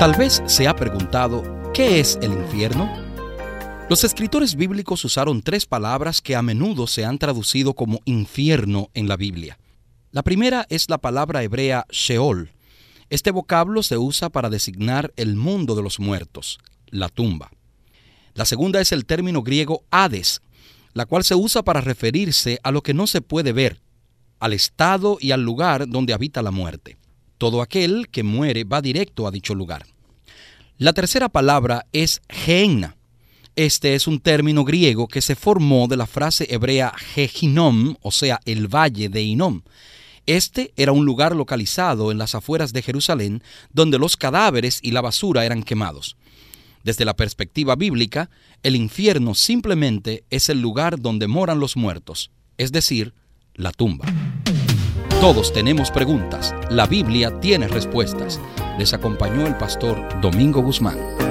Tal vez se ha preguntado, ¿qué es el infierno? Los escritores bíblicos usaron tres palabras que a menudo se han traducido como infierno en la Biblia. La primera es la palabra hebrea Sheol. Este vocablo se usa para designar el mundo de los muertos, la tumba. La segunda es el término griego Hades, la cual se usa para referirse a lo que no se puede ver, al estado y al lugar donde habita la muerte. Todo aquel que muere va directo a dicho lugar. La tercera palabra es Gehenna. Este es un término griego que se formó de la frase hebrea Gehinom, o sea, el valle de Inom. Este era un lugar localizado en las afueras de Jerusalén donde los cadáveres y la basura eran quemados. Desde la perspectiva bíblica, el infierno simplemente es el lugar donde moran los muertos, es decir, la tumba. Todos tenemos preguntas. La Biblia tiene respuestas. Les acompañó el pastor Domingo Guzmán.